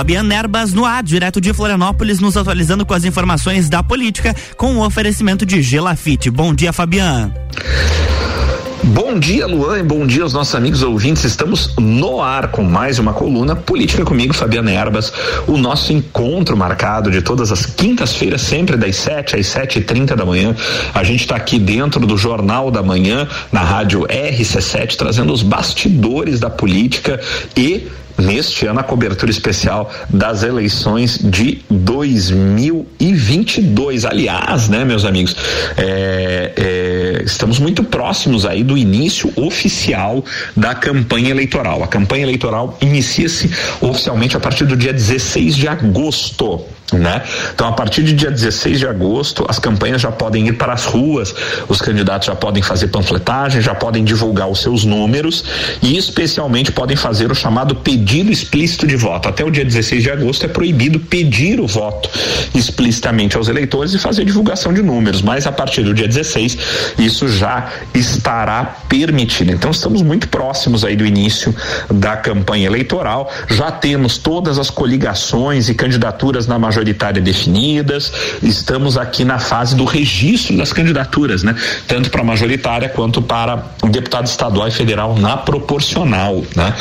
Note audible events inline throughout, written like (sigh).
Fabiana Erbas no ar, direto de Florianópolis, nos atualizando com as informações da política, com o oferecimento de Gelafite. Bom dia, Fabiana. Bom dia, Luan, e bom dia aos nossos amigos ouvintes. Estamos no ar com mais uma coluna Política comigo, Fabiana Erbas. O nosso encontro marcado de todas as quintas-feiras, sempre das 7 às 7 e 30 da manhã. A gente está aqui dentro do Jornal da Manhã, na rádio RC7, trazendo os bastidores da política e neste ano a cobertura especial das eleições de 2022. Aliás, né, meus amigos, é, é, estamos muito próximos aí do início oficial da campanha eleitoral. A campanha eleitoral inicia-se oficialmente a partir do dia 16 de agosto. Né? Então, a partir de dia 16 de agosto, as campanhas já podem ir para as ruas, os candidatos já podem fazer panfletagem, já podem divulgar os seus números e, especialmente, podem fazer o chamado pedido explícito de voto. Até o dia 16 de agosto é proibido pedir o voto explicitamente aos eleitores e fazer divulgação de números, mas a partir do dia 16 isso já estará permitido. Então, estamos muito próximos aí do início da campanha eleitoral, já temos todas as coligações e candidaturas na majoritária majoritária definidas, estamos aqui na fase do registro das candidaturas, né? Tanto para majoritária quanto para deputado estadual e federal na proporcional, né?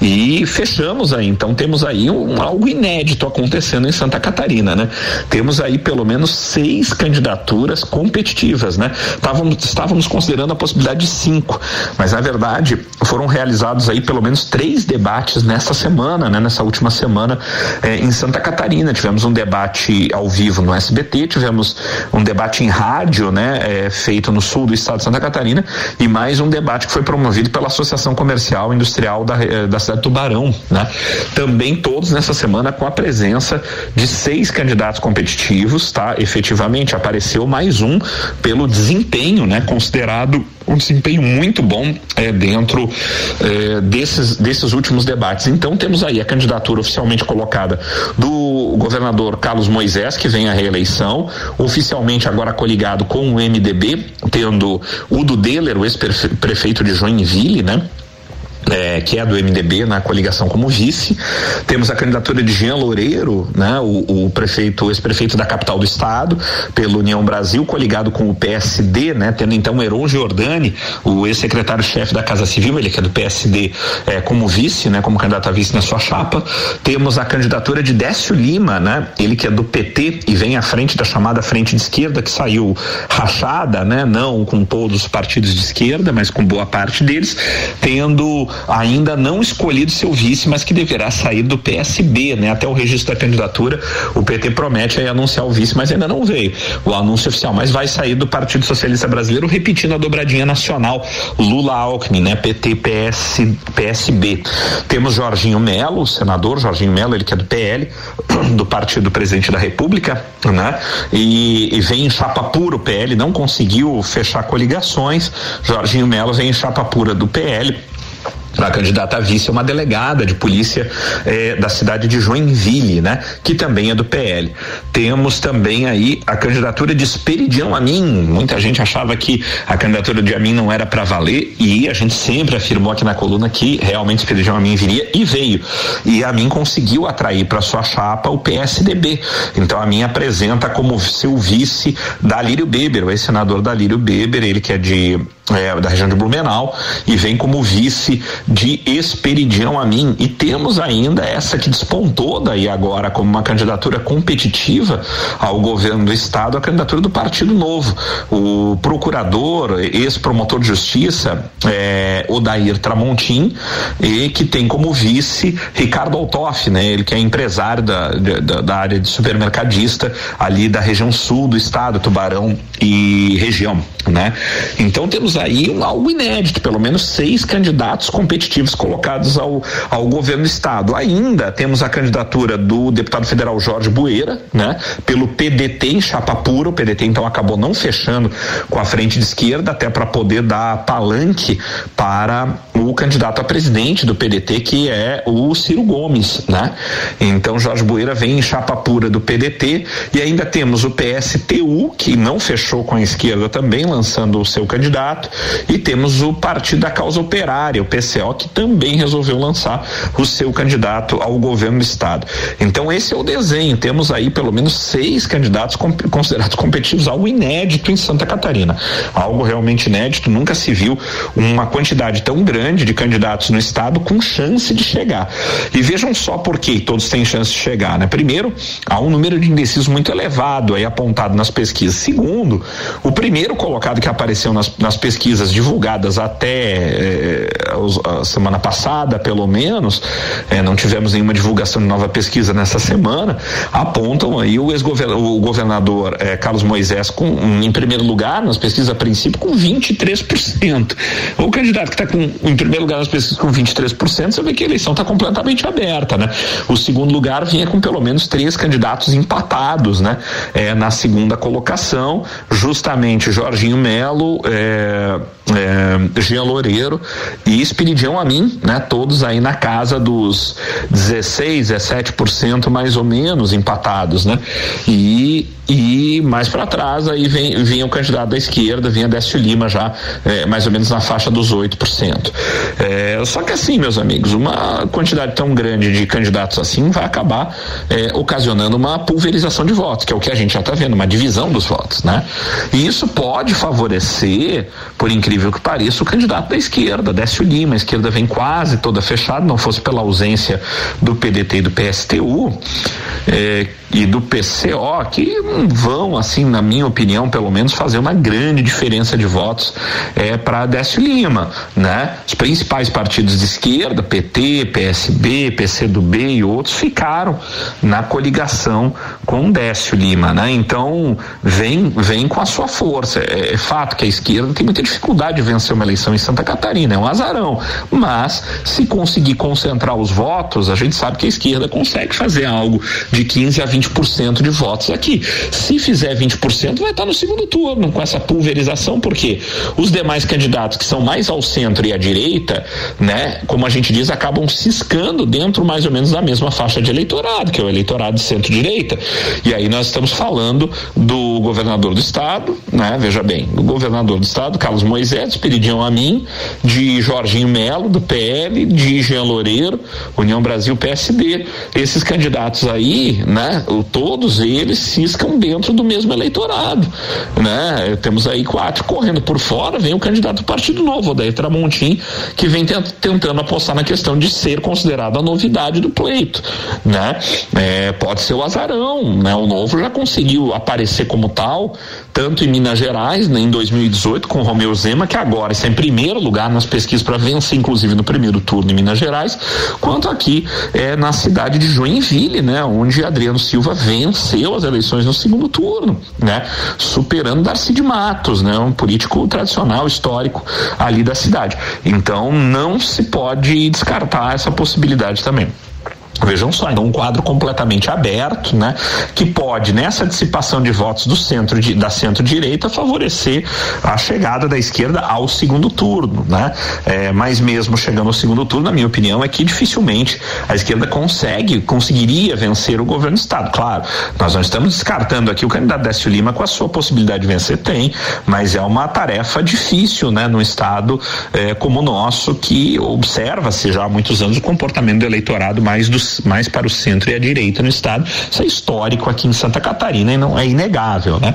E fechamos aí, então temos aí um, algo inédito acontecendo em Santa Catarina, né? Temos aí pelo menos seis candidaturas competitivas, né? Estávamos, estávamos considerando a possibilidade de cinco, mas na verdade foram realizados aí pelo menos três debates nessa semana, né? Nessa última semana eh, em Santa Catarina tivemos um debate debate ao vivo no SBT, tivemos um debate em rádio, né, é, feito no sul do estado de Santa Catarina, e mais um debate que foi promovido pela Associação Comercial e Industrial da, eh, da cidade de Tubarão, né? Também todos nessa semana com a presença de seis candidatos competitivos, tá? Efetivamente apareceu mais um pelo desempenho, né, considerado um desempenho muito bom é, dentro é, desses, desses últimos debates. Então temos aí a candidatura oficialmente colocada do governador Carlos Moisés, que vem à reeleição, oficialmente agora coligado com o MDB, tendo Udo Deller, o ex-prefeito de Joinville, né? É, que é do MDB na coligação como vice. Temos a candidatura de Jean Loureiro, né, o, o prefeito, ex-prefeito da capital do estado, pela União Brasil, coligado com o PSD, né, tendo então Heron Giordani, o ex-secretário-chefe da Casa Civil, ele que é do PSD, é, como vice, né, como candidato a vice na sua chapa. Temos a candidatura de Décio Lima, né, ele que é do PT e vem à frente da chamada frente de esquerda, que saiu rachada, né, não com todos os partidos de esquerda, mas com boa parte deles, tendo ainda não escolhido seu vice, mas que deverá sair do PSB, né? Até o registro da candidatura, o PT promete aí anunciar o vice, mas ainda não veio o anúncio oficial, mas vai sair do Partido Socialista Brasileiro, repetindo a dobradinha nacional Lula Alckmin, né? PT PS PSB. Temos Jorginho Melo, senador Jorginho Melo, ele que é do PL, do Partido do Presidente da República, né? E, e vem em chapa pura o PL, não conseguiu fechar coligações. Jorginho Melo vem em chapa pura do PL a candidata a vice é uma delegada de polícia eh, da cidade de Joinville, né? Que também é do PL. Temos também aí a candidatura de Esperidião Amin. Muita gente achava que a candidatura de Amin não era para valer e a gente sempre afirmou aqui na coluna que realmente Esperidião Amin viria e veio. E Amin conseguiu atrair para sua chapa o PSDB. Então Amin apresenta como seu vice Dalírio Beber, o ex-senador Dalírio Beber, ele que é de é, da região de Blumenau e vem como vice de Esperidião Amin. E temos ainda essa que despontou daí agora como uma candidatura competitiva ao governo do estado, a candidatura do Partido Novo. O procurador, ex-promotor de justiça, é, Odair Tramontim, e que tem como vice Ricardo Altoff, né? Ele que é empresário da, da, da área de supermercadista ali da região sul do estado, Tubarão e região, né? Então temos aí um, algo inédito, pelo menos seis candidatos competitivos colocados ao, ao governo do estado. Ainda temos a candidatura do deputado federal Jorge Bueira, né? Pelo PDT em chapa pura, o PDT então acabou não fechando com a frente de esquerda, até para poder dar palanque para o candidato a presidente do PDT, que é o Ciro Gomes, né? Então Jorge Bueira vem em chapa pura do PDT e ainda temos o PSTU, que não fechou com a esquerda também, lançando o seu candidato, e temos o Partido da Causa Operária, o PCO, que também resolveu lançar o seu candidato ao governo do estado. Então esse é o desenho. Temos aí pelo menos seis candidatos considerados competitivos, algo inédito em Santa Catarina. Algo realmente inédito, nunca se viu uma quantidade tão grande de candidatos no estado com chance de chegar. E vejam só por que todos têm chance de chegar, né? Primeiro, há um número de indecisos muito elevado aí apontado nas pesquisas. Segundo, o primeiro colocado que apareceu nas, nas pesquisas divulgadas até eh, a semana passada, pelo menos, eh, não tivemos nenhuma divulgação de nova pesquisa nessa semana, apontam aí o ex-governador eh, Carlos Moisés com, em primeiro lugar nas pesquisas a princípio com 23%. O candidato que está com em primeiro lugar nas pesquisas com 23%, você vê que a eleição está completamente aberta, né? O segundo lugar vinha com pelo menos três candidatos empatados, né? É, na segunda colocação, justamente Jorginho Melo, é, é, Jean Loureiro e Espiridião Amin, né? Todos aí na casa dos 16, 17% mais ou menos empatados, né? E e mais para trás aí vem, vinha o candidato da esquerda, vinha Décio Lima já é, mais ou menos na faixa dos 8%. É, só que assim, meus amigos, uma quantidade tão grande de candidatos assim vai acabar é, ocasionando uma pulverização de votos, que é o que a gente já está vendo, uma divisão dos votos, né? E isso pode favorecer, por incrível que pareça, o candidato da esquerda, Décio Lima. A esquerda vem quase toda fechada, não fosse pela ausência do PDT e do PSTU. É, e do PCO que vão, assim, na minha opinião, pelo menos, fazer uma grande diferença de votos é, para Décio Lima, né? Os principais partidos de esquerda, PT, PSB, PCdoB e outros ficaram na coligação com Décio Lima, né? Então vem vem com a sua força. É, é fato que a esquerda tem muita dificuldade de vencer uma eleição em Santa Catarina, é um azarão. Mas se conseguir concentrar os votos, a gente sabe que a esquerda consegue fazer algo de 15 a 20% de votos aqui. Se fizer 20%, vai estar no segundo turno com essa pulverização, porque os demais candidatos que são mais ao centro e à direita, né, como a gente diz, acabam ciscando dentro mais ou menos da mesma faixa de eleitorado, que é o eleitorado de centro-direita. E aí nós estamos falando do governador do estado, né, veja bem, do governador do estado, Carlos Moisés, Peridião Amin, de Jorginho Melo, do PL, de Jean Loureiro, União Brasil PSD. Esses candidatos aí, né, todos eles ciscam dentro do mesmo eleitorado, né? Temos aí quatro correndo por fora, vem o candidato do Partido Novo, Odair Tramontim, que vem tent, tentando apostar na questão de ser considerado a novidade do pleito, né? É, pode ser o azarão, né? O Novo já conseguiu aparecer como tal, tanto em Minas Gerais, né, em 2018, com Romeu Zema, que agora está em primeiro lugar nas pesquisas para vencer, inclusive no primeiro turno em Minas Gerais, quanto aqui é, na cidade de Joinville, né, onde Adriano Silva venceu as eleições no segundo turno, né, superando Darcy de Matos, né, um político tradicional, histórico ali da cidade. Então não se pode descartar essa possibilidade também. Vejam só, então um quadro completamente aberto, né, que pode nessa dissipação de votos do centro de, da centro-direita favorecer a chegada da esquerda ao segundo turno, né? É, mas mesmo chegando ao segundo turno, na minha opinião, é que dificilmente a esquerda consegue, conseguiria vencer o governo do estado. Claro, nós não estamos descartando aqui o candidato Décio Lima com a sua possibilidade de vencer tem, mas é uma tarefa difícil, né, no estado é, como o nosso que observa-se já há muitos anos o comportamento do eleitorado mais dos mais para o centro e a direita no estado. Isso é histórico aqui em Santa Catarina e não é inegável, né?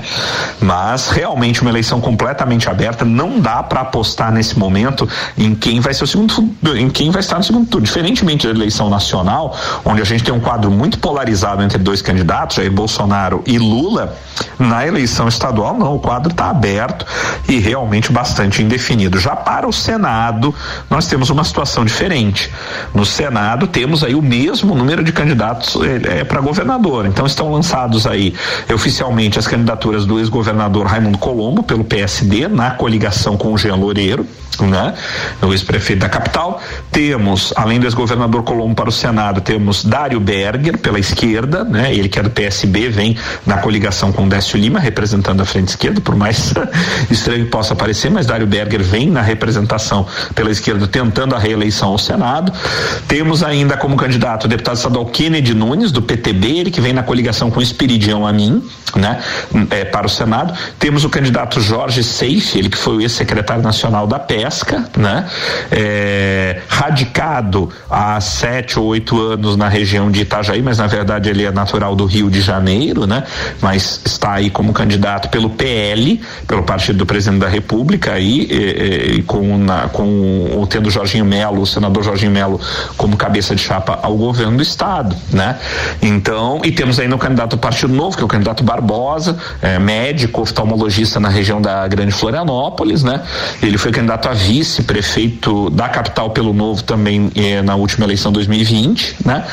Mas realmente uma eleição completamente aberta não dá para apostar nesse momento em quem vai ser o segundo em quem vai estar no segundo turno. Diferentemente da eleição nacional, onde a gente tem um quadro muito polarizado entre dois candidatos, Jair Bolsonaro e Lula, na eleição estadual não, o quadro está aberto e realmente bastante indefinido. Já para o Senado, nós temos uma situação diferente. No Senado temos aí o mesmo mesmo número de candidatos é, é para governador. Então estão lançados aí oficialmente as candidaturas do ex-governador Raimundo Colombo pelo PSD na coligação com o Jean Loureiro né? O ex-prefeito da capital. Temos, além do ex-governador Colombo para o Senado, temos Dário Berger pela esquerda, né? Ele que é do PSB, vem na coligação com Décio Lima, representando a frente esquerda, por mais (laughs) estranho que possa parecer, mas Dário Berger vem na representação pela esquerda, tentando a reeleição ao Senado. Temos ainda como candidato o deputado estadual Kennedy Nunes, do PTB, ele que vem na coligação com Espiridião Amin, né? É, para o Senado. Temos o candidato Jorge Seife, ele que foi o ex-secretário nacional da PES, pesca, né? É, radicado há sete ou oito anos na região de Itajaí, mas na verdade ele é natural do Rio de Janeiro, né? Mas está aí como candidato pelo PL, pelo Partido do Presidente da República, aí, e, e, com, na, com tendo Jorginho Melo, o senador Jorginho Melo, como cabeça de chapa ao governo do estado, né? Então, e temos ainda o candidato do Partido Novo, que é o candidato Barbosa, é, médico, oftalmologista na região da Grande Florianópolis, né? Ele foi candidato a vice-prefeito da capital pelo Novo também eh, na última eleição 2020, né?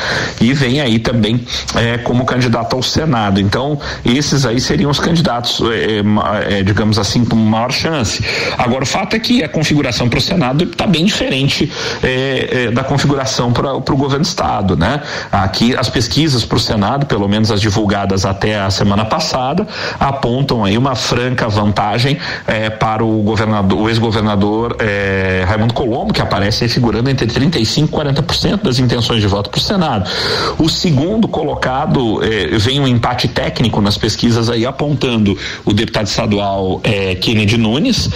E vem aí também eh, como candidato ao Senado. Então, esses aí seriam os candidatos, eh, digamos assim, com maior chance. Agora, o fato é que a configuração para o Senado está bem diferente da configuração para o governo do Estado, né? Aqui, as pesquisas para o Senado, pelo menos as divulgadas até a semana passada, apontam aí uma franca vantagem para o governador, o ex-governador é, Raimundo Colombo, que aparece aí figurando entre 35% e 40% das intenções de voto para o Senado. O segundo colocado é, vem um empate técnico nas pesquisas aí apontando o deputado estadual é, Kennedy Nunes,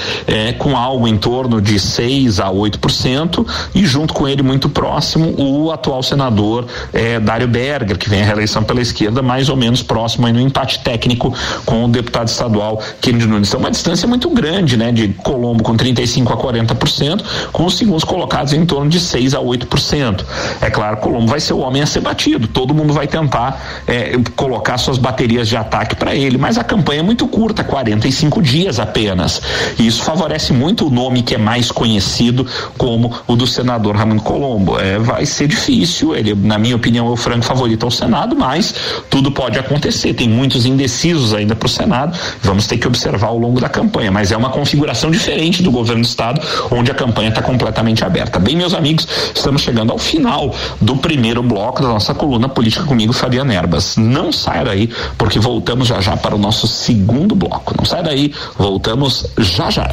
com algo em torno de 6 a 8%, e junto com ele, muito próximo, o atual senador é, Dário Berger, que vem a reeleição pela esquerda, mais ou menos próximo aí no empate técnico com o deputado estadual Kennedy Nunes. Então, uma distância muito grande, né, de Colombo com 35 a 40%, com os segundos colocados em torno de 6 a 8%. É claro, Colombo vai ser o homem a ser batido, todo mundo vai tentar é, colocar suas baterias de ataque para ele, mas a campanha é muito curta, 45 dias apenas. E isso favorece muito o nome que é mais conhecido como o do senador Ramon Colombo. É, vai ser difícil, ele, na minha opinião, é o franco favorito ao Senado, mas tudo pode acontecer. Tem muitos indecisos ainda para o Senado. Vamos ter que observar ao longo da campanha, mas é uma configuração diferente do governo do Estado onde a campanha está completamente aberta. Bem, meus amigos, estamos chegando ao final do primeiro bloco da nossa coluna política comigo, Fabiano Erbas. Não saia daí, porque voltamos já já para o nosso segundo bloco. Não saia daí, voltamos já já.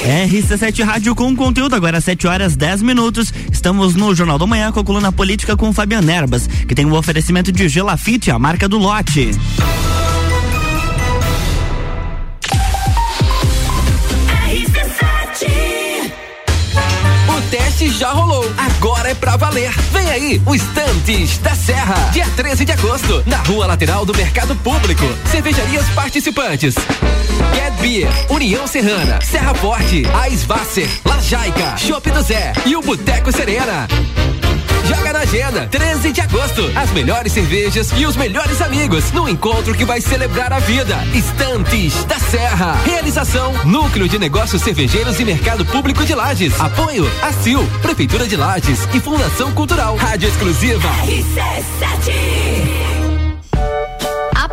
RC7 Rádio com conteúdo, agora 7 horas 10 minutos. Estamos no Jornal da Manhã com a coluna política com Fabiano Erbas, que tem um oferecimento de Gelafite, a marca do lote. teste já rolou. Agora é pra valer. Vem aí, o Estantes da Serra. Dia 13 de agosto, na rua lateral do Mercado Público. Cervejarias participantes. Get Beer, União Serrana, Serra Forte, Aisvasser, Lajaica, Chopp do Zé e o Boteco Serena. Joga na agenda, 13 de agosto. As melhores cervejas e os melhores amigos no encontro que vai celebrar a vida. Estantes da Serra. Realização: Núcleo de Negócios Cervejeiros e Mercado Público de Lages. Apoio: ACIL, Prefeitura de Lages e Fundação Cultural. Rádio Exclusiva. RC7.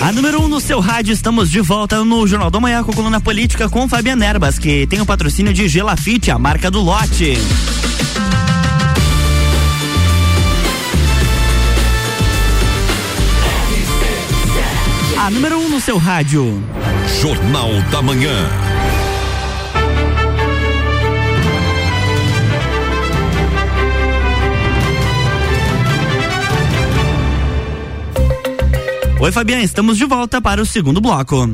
A número 1 um no seu rádio, estamos de volta no Jornal da Manhã com a coluna política com Fabiana Erbas, que tem o patrocínio de Gelafite, a marca do lote. A número 1 um no seu rádio. Jornal da Manhã. Oi, Fabiana, estamos de volta para o segundo bloco.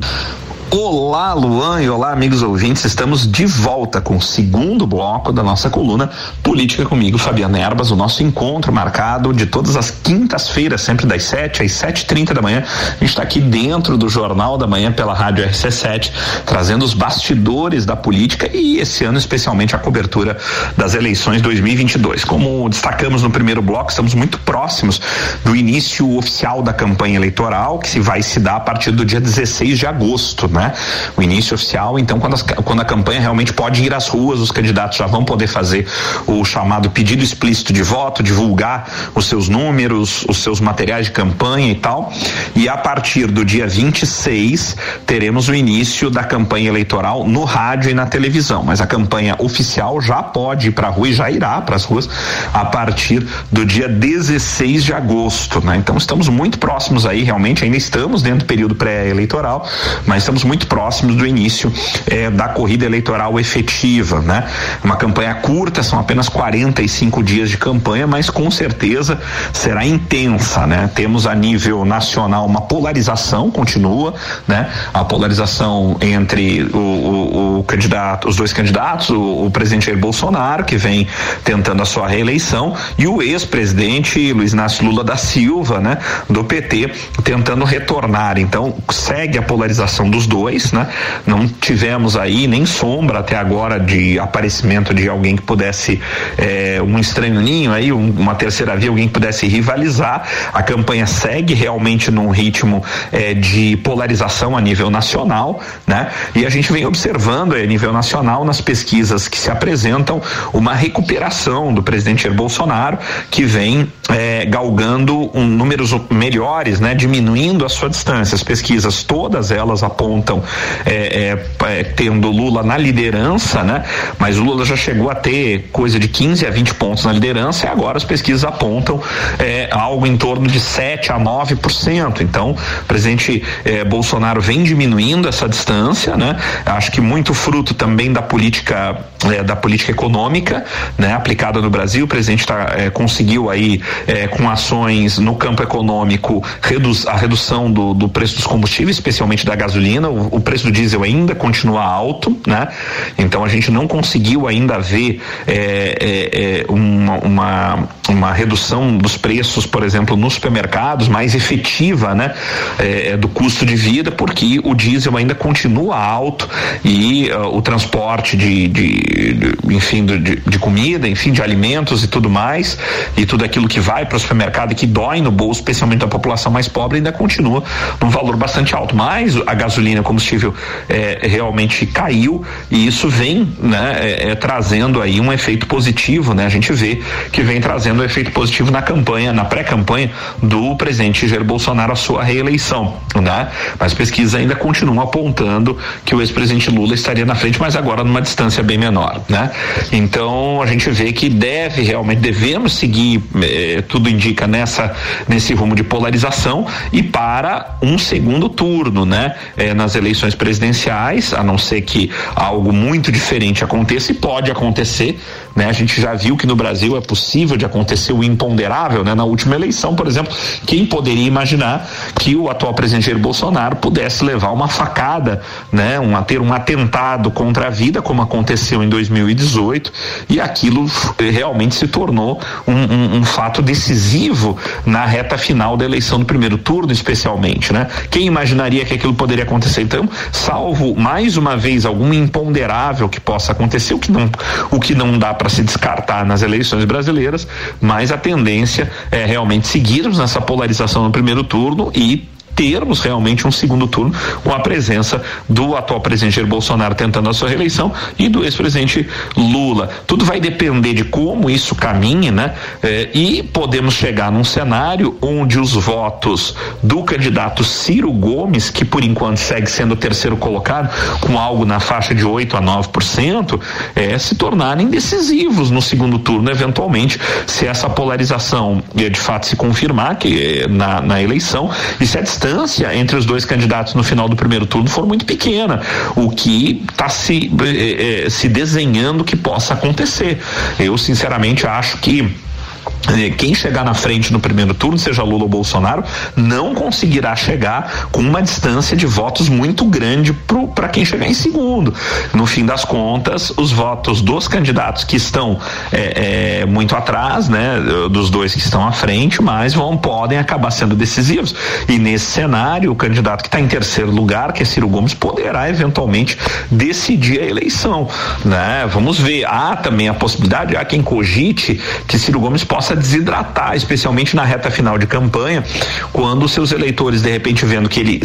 Olá, Luan, e olá, amigos ouvintes. Estamos de volta com o segundo bloco da nossa coluna Política comigo, Fabiana Erbas, o nosso encontro marcado de todas as quintas-feiras, sempre das 7 às 7h30 da manhã. A gente está aqui dentro do Jornal da Manhã pela Rádio RC7, trazendo os bastidores da política e esse ano, especialmente, a cobertura das eleições 2022. Como destacamos no primeiro bloco, estamos muito próximos do início oficial da campanha eleitoral, que se vai se dar a partir do dia 16 de agosto, né? O início oficial, então, quando, as, quando a campanha realmente pode ir às ruas, os candidatos já vão poder fazer o chamado pedido explícito de voto, divulgar os seus números, os seus materiais de campanha e tal. E a partir do dia 26 teremos o início da campanha eleitoral no rádio e na televisão. Mas a campanha oficial já pode ir para a rua e já irá para as ruas a partir do dia 16 de agosto, né? Então estamos muito próximos aí, realmente ainda estamos dentro do período pré-eleitoral, mas estamos muito próximos do início eh, da corrida eleitoral efetiva, né? Uma campanha curta, são apenas 45 dias de campanha, mas com certeza será intensa, né? Temos a nível nacional uma polarização continua, né? A polarização entre o, o, o candidato, os dois candidatos, o, o presidente Jair Bolsonaro que vem tentando a sua reeleição e o ex-presidente Luiz Inácio Lula da Silva, né? Do PT tentando retornar. Então segue a polarização dos dois, né? Não tivemos aí nem sombra até agora de aparecimento de alguém que pudesse é, um estranho ninho aí, um, uma terceira via, alguém que pudesse rivalizar. A campanha segue realmente num ritmo é, de polarização a nível nacional, né? E a gente vem observando a nível nacional nas pesquisas que se apresentam uma recuperação do presidente Jair Bolsonaro, que vem é, galgando um, números melhores, né? Diminuindo a sua distância. As pesquisas todas elas apontam é, é, é, tendo Lula na liderança, né? Mas Lula já chegou a ter coisa de 15 a 20 pontos na liderança e agora as pesquisas apontam é, algo em torno de 7 a 9%. Então, o presidente é, Bolsonaro vem diminuindo essa distância, né? Acho que muito fruto também da política é, da política econômica, né? Aplicada no Brasil. O presidente tá, conseguiu aí com ações no campo econômico reduz, a redução do, do preço dos combustíveis, especialmente da gasolina. O, preço do diesel ainda continua alto, né? Então a gente não conseguiu ainda ver é, é, uma, uma, uma, redução dos preços, por exemplo, nos supermercados mais efetiva, né? É, do custo de vida, porque o diesel ainda continua alto e uh, o transporte de, de, de enfim, de, de, comida, enfim, de alimentos e tudo mais, e tudo aquilo que vai para o supermercado e que dói no bolso, especialmente da população mais pobre, ainda continua num valor bastante alto. Mas a gasolina, combustível, é, realmente caiu e isso vem, né, é, é, trazendo aí um efeito positivo, né? A gente vê que vem trazendo um efeito positivo na campanha, na pré-campanha do presidente Jair Bolsonaro a sua reeleição, né? Mas pesquisas ainda continuam apontando que o ex-presidente Lula estaria na frente, mas agora numa distância bem menor, né? Então a gente vê que deve realmente devemos seguir, eh, tudo indica nessa nesse rumo de polarização e para um segundo turno, né? Eh, nas eleições presidenciais, a não ser que algo muito diferente aconteça e pode acontecer, né? A gente já viu que no Brasil é possível de acontecer o imponderável, né? Na última eleição, por exemplo, quem poderia imaginar que o atual presidente Jair Bolsonaro pudesse levar uma facada, né? Um, ter um atentado contra a vida, como aconteceu em 2018, e aquilo realmente se tornou um, um, um fato decisivo na reta final da eleição do primeiro turno, especialmente, né? Quem imaginaria que aquilo poderia acontecer? Então, salvo mais uma vez algum imponderável que possa acontecer, o que não, o que não dá para se descartar nas eleições brasileiras, mas a tendência é realmente seguirmos nessa polarização no primeiro turno e termos realmente um segundo turno com a presença do atual presidente Jair Bolsonaro tentando a sua reeleição e do ex-presidente Lula. Tudo vai depender de como isso caminhe, né? Eh, e podemos chegar num cenário onde os votos do candidato Ciro Gomes, que por enquanto segue sendo o terceiro colocado, com algo na faixa de 8 a 9%, eh, se tornarem decisivos no segundo turno, eventualmente, se essa polarização eh, de fato se confirmar que eh, na, na eleição e se a distância entre os dois candidatos no final do primeiro turno for muito pequena, o que está se, eh, eh, se desenhando que possa acontecer. Eu, sinceramente, acho que quem chegar na frente no primeiro turno, seja Lula ou Bolsonaro, não conseguirá chegar com uma distância de votos muito grande para quem chegar em segundo. No fim das contas, os votos dos candidatos que estão é, é, muito atrás, né, dos dois que estão à frente, mas vão podem acabar sendo decisivos. E nesse cenário, o candidato que está em terceiro lugar, que é Ciro Gomes, poderá eventualmente decidir a eleição, né? Vamos ver. Há também a possibilidade, há quem cogite que Ciro Gomes possa desidratar, especialmente na reta final de campanha, quando seus eleitores, de repente, vendo que ele,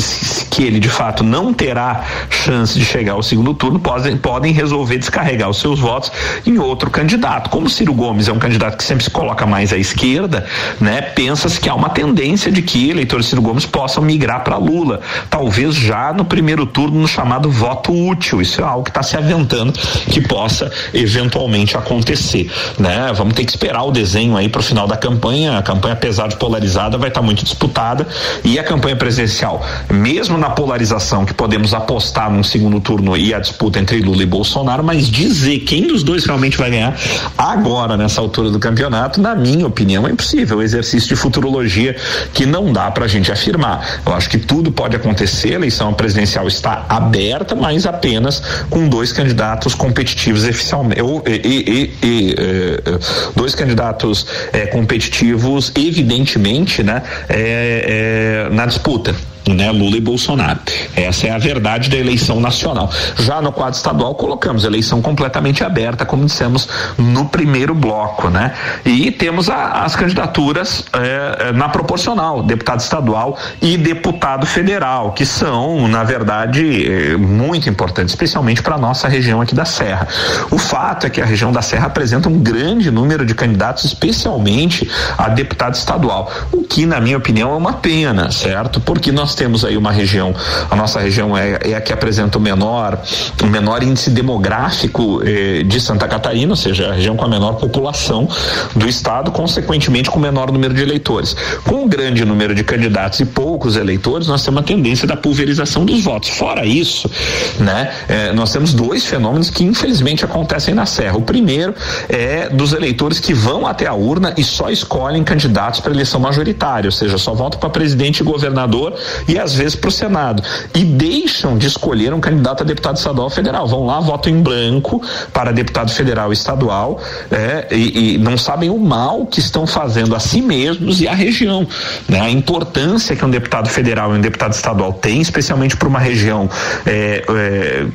que ele de fato não terá chance de chegar ao segundo turno, podem, podem resolver descarregar os seus votos em outro candidato. Como Ciro Gomes é um candidato que sempre se coloca mais à esquerda, né? Pensa-se que há uma tendência de que eleitores Ciro Gomes possam migrar para Lula, talvez já no primeiro turno no chamado voto útil. Isso é algo que está se aventando que possa eventualmente acontecer, né? Vamos ter que esperar o desenho aí para o final da campanha. A campanha, apesar de polarizada, vai estar tá muito disputada. E a campanha presidencial, mesmo na polarização, que podemos apostar num segundo turno e a disputa entre Lula e Bolsonaro, mas dizer quem dos dois realmente vai ganhar agora, nessa altura do campeonato, na minha opinião, é impossível. O exercício de futurologia que não dá para a gente afirmar. Eu acho que tudo pode acontecer, a eleição presidencial está aberta, mas apenas com dois candidatos competitivos oficialmente. E, e, e, eh, dois candidatos é, competitivos, evidentemente, né, é, é, na disputa né, Lula e Bolsonaro. Essa é a verdade da eleição nacional. Já no quadro estadual colocamos eleição completamente aberta, como dissemos no primeiro bloco, né? E temos a, as candidaturas é, é na proporcional, deputado estadual e deputado federal, que são, na verdade, é, muito importantes, especialmente para nossa região aqui da Serra. O fato é que a região da Serra apresenta um grande número de candidatos, especialmente a deputado estadual, o que, na minha opinião, é uma pena, certo? Porque nós temos aí uma região, a nossa região é, é a que apresenta o menor, o menor índice demográfico eh, de Santa Catarina, ou seja, a região com a menor população do estado, consequentemente com o menor número de eleitores. Com um grande número de candidatos e poucos eleitores, nós temos uma tendência da pulverização dos votos. Fora isso, né, eh, nós temos dois fenômenos que infelizmente acontecem na Serra. O primeiro é dos eleitores que vão até a urna e só escolhem candidatos para eleição majoritária, ou seja, só votam para presidente e governador e às vezes para o Senado. E deixam de escolher um candidato a deputado estadual federal. Vão lá, votam em branco para deputado federal e estadual é, e, e, não sabem o mal que estão fazendo a si mesmos e à região. Né? A importância que um deputado federal e um deputado estadual tem, especialmente para uma região é, é,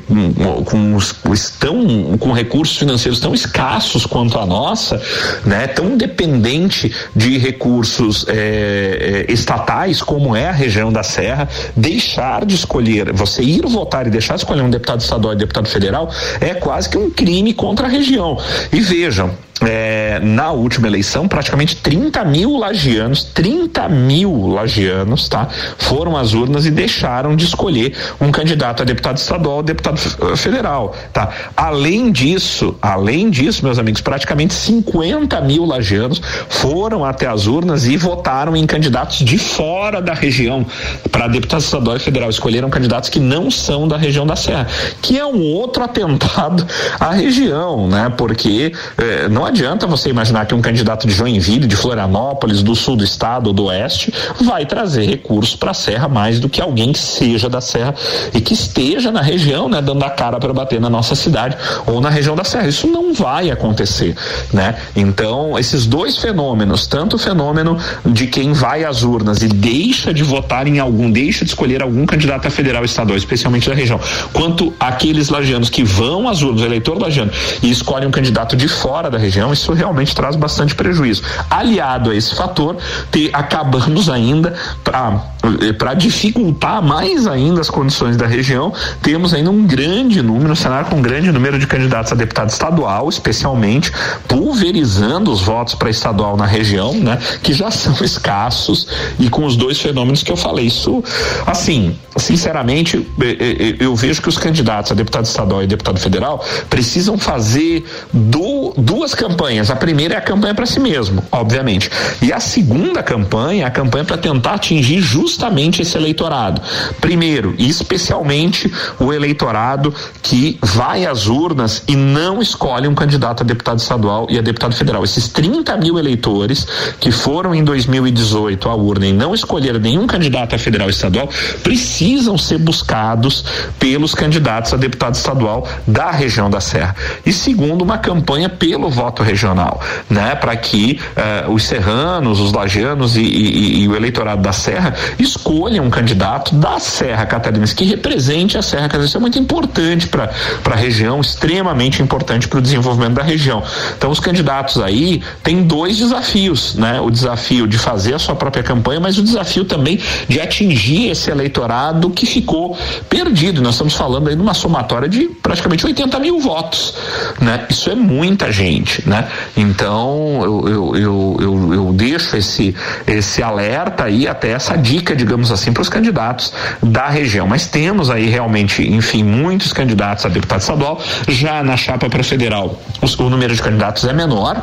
com, estão, com recursos financeiros tão escassos quanto a nossa, né? tão dependente de recursos é, é, estatais como é a região da Serra, deixar de escolher, você ir votar e deixar de escolher um deputado estadual e deputado federal é quase que um crime contra a região. E vejam, é, na última eleição, praticamente 30 mil lagianos, 30 mil lagianos, tá? Foram às urnas e deixaram de escolher um candidato a deputado estadual ou deputado eh, federal, tá? Além disso, além disso, meus amigos, praticamente 50 mil lagianos foram até as urnas e votaram em candidatos de fora da região para deputado estadual e federal. Escolheram candidatos que não são da região da Serra, que é um outro atentado à região, né? Porque eh, não adianta você imaginar que um candidato de Joinville, de Florianópolis, do sul do estado ou do oeste, vai trazer recursos para a Serra mais do que alguém que seja da Serra e que esteja na região, né, dando a cara para bater na nossa cidade ou na região da Serra. Isso não vai acontecer, né? Então, esses dois fenômenos, tanto o fenômeno de quem vai às urnas e deixa de votar em algum, deixa de escolher algum candidato a federal estadual, especialmente da região, quanto aqueles lagianos que vão às urnas, o eleitor lagiano, e escolhem um candidato de fora da região região, isso realmente traz bastante prejuízo. Aliado a esse fator, ter, acabamos ainda para dificultar mais ainda as condições da região, temos ainda um grande número, um cenário com um grande número de candidatos a deputado estadual, especialmente, pulverizando os votos para estadual na região, né, que já são (laughs) escassos e com os dois fenômenos que eu falei. Isso, assim, sinceramente, eu vejo que os candidatos a deputado estadual e deputado federal precisam fazer do, duas campanhas campanhas. A primeira é a campanha para si mesmo, obviamente. E a segunda campanha é a campanha para tentar atingir justamente esse eleitorado. Primeiro, e especialmente o eleitorado que vai às urnas e não escolhe um candidato a deputado estadual e a deputado federal. Esses 30 mil eleitores que foram em 2018 à urna e não escolheram nenhum candidato a federal e estadual precisam ser buscados pelos candidatos a deputado estadual da região da Serra. E segundo, uma campanha pelo voto regional, né, para que uh, os serranos, os lajanos e, e, e, o eleitorado da Serra escolham um candidato da Serra Catarinense que represente a Serra Catarinense. Isso é muito importante para a região, extremamente importante para o desenvolvimento da região. Então, os candidatos aí têm dois desafios, né? O desafio de fazer a sua própria campanha, mas o desafio também de atingir esse eleitorado que ficou perdido. Nós estamos falando aí de uma somatória de praticamente 80 mil votos, né? Isso é muita gente, né? Então eu, eu, eu, eu, deixo esse, esse alerta aí, até essa dica, digamos assim, para os candidatos da região. Mas temos aí realmente, enfim, muitos candidatos a deputado estadual. Já na chapa para federal, o número de candidatos é menor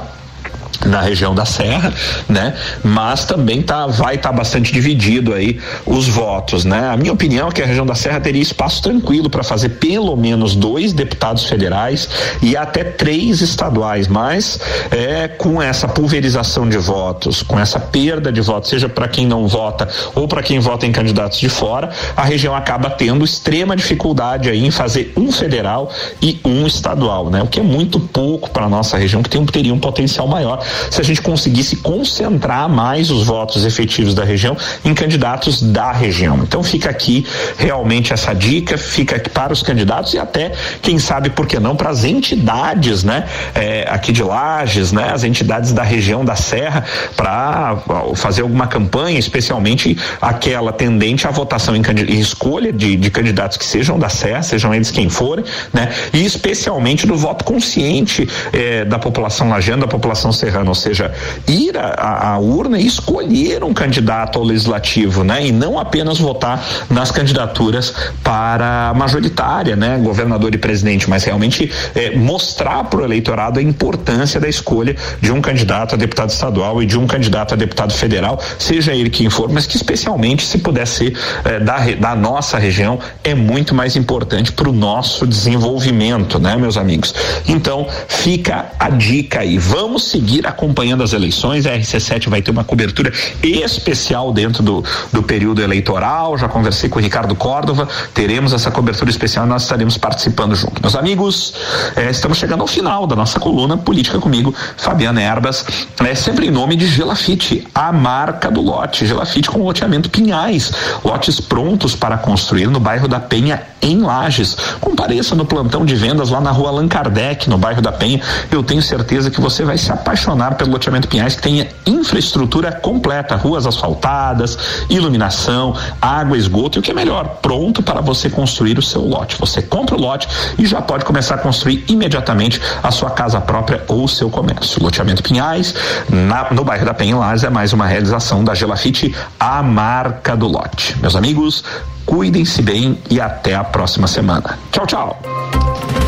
na região da Serra, né? Mas também tá, vai estar tá bastante dividido aí os votos, né? A minha opinião é que a região da Serra teria espaço tranquilo para fazer pelo menos dois deputados federais e até três estaduais, mas é com essa pulverização de votos, com essa perda de votos, seja para quem não vota ou para quem vota em candidatos de fora, a região acaba tendo extrema dificuldade aí em fazer um federal e um estadual, né? O que é muito pouco para nossa região que tem, teria um potencial maior se a gente conseguisse concentrar mais os votos efetivos da região em candidatos da região. Então fica aqui realmente essa dica, fica aqui para os candidatos e até, quem sabe, por que não, para as entidades, né? É, aqui de Lages, né? As entidades da região da Serra, para fazer alguma campanha, especialmente aquela tendente à votação em, em escolha de, de candidatos que sejam da Serra, sejam eles quem forem, né? E especialmente do voto consciente eh, da população lajana, da população serrana ou seja, ir à, urna e escolher um candidato ao legislativo, né? E não apenas votar nas candidaturas para majoritária, né? Governador e presidente, mas realmente é, mostrar para o eleitorado a importância da escolha de um candidato a deputado estadual e de um candidato a deputado federal, seja ele quem for, mas que especialmente se puder ser é, da, da nossa região, é muito mais importante para o nosso desenvolvimento, né, meus amigos? Então, fica a dica aí. Vamos seguir a acompanhando as eleições. A RC7 vai ter uma cobertura especial dentro do, do período eleitoral. Já conversei com o Ricardo Córdova, teremos essa cobertura especial e nós estaremos participando junto. Meus amigos, eh, estamos chegando ao final da nossa coluna Política comigo, Fabiana Erbas, é sempre em nome de Gelafite, a marca do lote. Gelafite com loteamento Pinhais, lotes prontos para construir no bairro da Penha, em Lages. Compareça no plantão de vendas lá na rua Allan Kardec, no bairro da Penha. Eu tenho certeza que você vai se apaixonar pelo loteamento Pinhais, que tenha infraestrutura completa, ruas asfaltadas, iluminação, água, esgoto e o que é melhor, pronto para você construir o seu lote. Você compra o lote e já pode começar a construir imediatamente a sua casa própria ou o seu comércio. Loteamento Pinhais, na, no bairro da Penha, em é mais uma realização da Gelafite, a marca do lote. Meus amigos, cuidem-se bem e até a próxima semana. Tchau, tchau.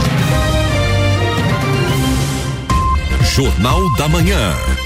Jornal da Manhã.